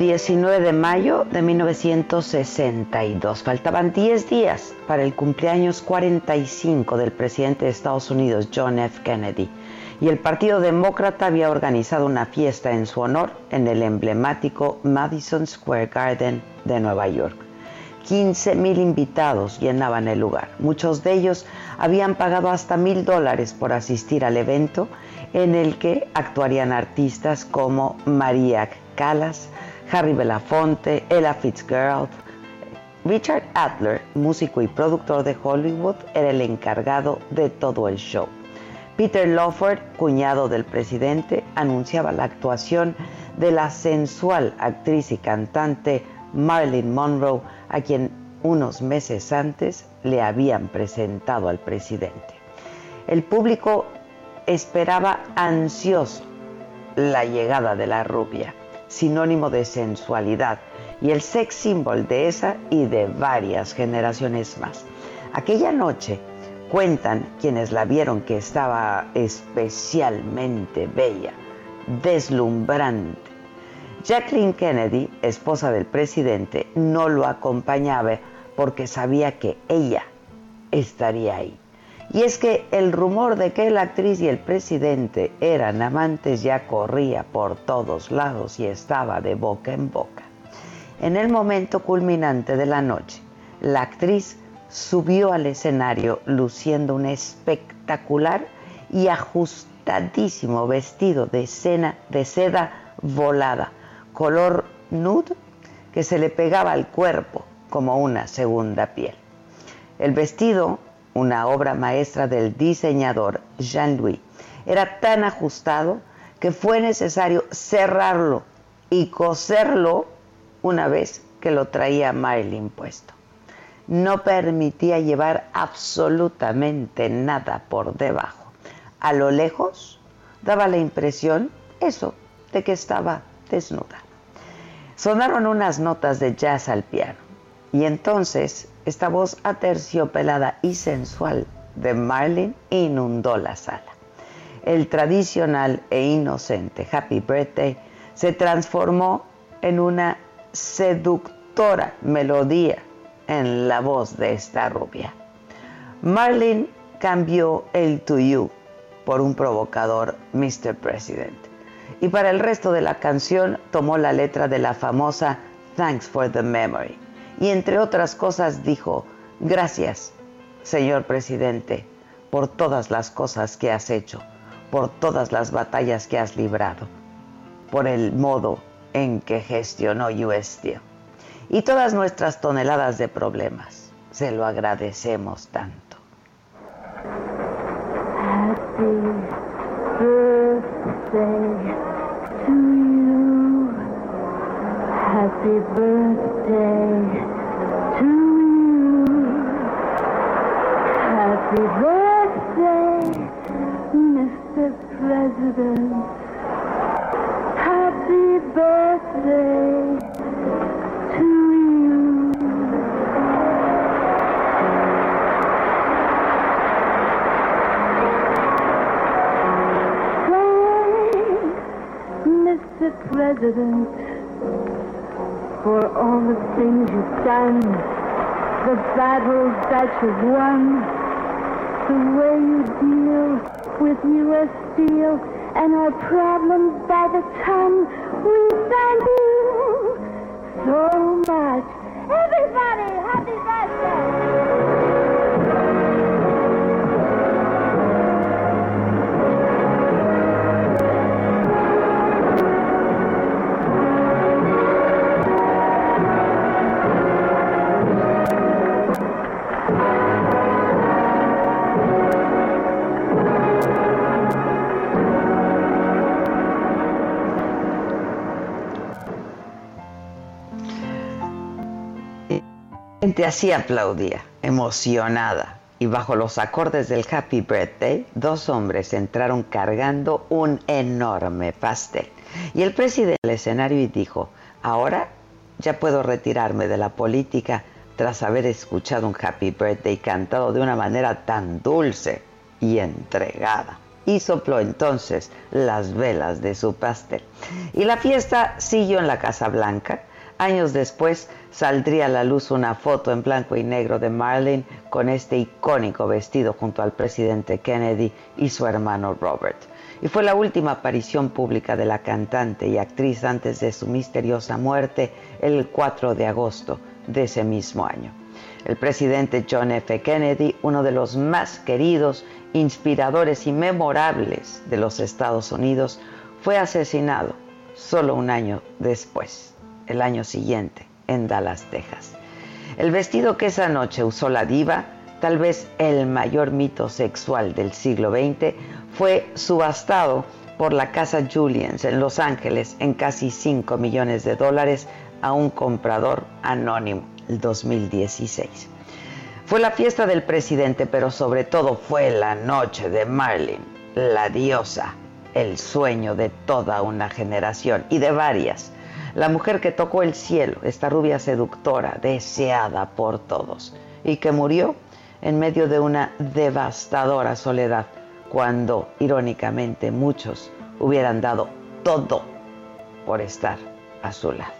19 de mayo de 1962. Faltaban 10 días para el cumpleaños 45 del presidente de Estados Unidos, John F. Kennedy. Y el Partido Demócrata había organizado una fiesta en su honor en el emblemático Madison Square Garden de Nueva York. 15 mil invitados llenaban el lugar. Muchos de ellos habían pagado hasta mil dólares por asistir al evento en el que actuarían artistas como María Callas, Harry Belafonte, Ella Fitzgerald. Richard Adler, músico y productor de Hollywood, era el encargado de todo el show. Peter Lawford, cuñado del presidente, anunciaba la actuación de la sensual actriz y cantante Marilyn Monroe, a quien unos meses antes le habían presentado al presidente. El público esperaba ansioso la llegada de la rubia, sinónimo de sensualidad y el sex symbol de esa y de varias generaciones más. Aquella noche cuentan quienes la vieron que estaba especialmente bella, deslumbrante. Jacqueline Kennedy, esposa del presidente, no lo acompañaba porque sabía que ella estaría ahí. Y es que el rumor de que la actriz y el presidente eran amantes ya corría por todos lados y estaba de boca en boca. En el momento culminante de la noche, la actriz subió al escenario luciendo un espectacular y ajustadísimo vestido de, cena, de seda volada, color nude que se le pegaba al cuerpo como una segunda piel. El vestido, una obra maestra del diseñador Jean-Louis, era tan ajustado que fue necesario cerrarlo y coserlo una vez que lo traía Marilyn puesto. No permitía llevar absolutamente nada por debajo. A lo lejos daba la impresión, eso, de que estaba desnuda. Sonaron unas notas de jazz al piano y entonces esta voz aterciopelada y sensual de Marlin inundó la sala. El tradicional e inocente Happy Birthday se transformó en una seductora melodía en la voz de esta rubia. Marlin cambió el to you por un provocador Mr. President. Y para el resto de la canción tomó la letra de la famosa Thanks for the Memory. Y entre otras cosas dijo, gracias, señor presidente, por todas las cosas que has hecho, por todas las batallas que has librado, por el modo en que gestionó US Steel y todas nuestras toneladas de problemas. Se lo agradecemos tanto. To you. Happy birthday, Mr. President. Happy birthday to you. Thanks, Mr. President, for all the things you've done, the battles that you've won, the way you deal with U.S. steel, and our problems by the ton. We thank you so much. Everybody, happy birthday! Gente así aplaudía, emocionada. Y bajo los acordes del Happy Birthday, dos hombres entraron cargando un enorme pastel. Y el presidente del escenario dijo, ahora ya puedo retirarme de la política tras haber escuchado un Happy Birthday cantado de una manera tan dulce y entregada. Y sopló entonces las velas de su pastel. Y la fiesta siguió en la Casa Blanca. Años después saldría a la luz una foto en blanco y negro de Marlene con este icónico vestido junto al presidente Kennedy y su hermano Robert. Y fue la última aparición pública de la cantante y actriz antes de su misteriosa muerte el 4 de agosto de ese mismo año. El presidente John F. Kennedy, uno de los más queridos, inspiradores y memorables de los Estados Unidos, fue asesinado solo un año después, el año siguiente, en Dallas, Texas. El vestido que esa noche usó la diva, tal vez el mayor mito sexual del siglo XX, fue subastado por la casa Julians en Los Ángeles en casi 5 millones de dólares a un comprador anónimo el 2016. Fue la fiesta del presidente, pero sobre todo fue la noche de Marilyn, la diosa, el sueño de toda una generación y de varias. La mujer que tocó el cielo, esta rubia seductora, deseada por todos, y que murió en medio de una devastadora soledad, cuando irónicamente muchos hubieran dado todo por estar a su lado.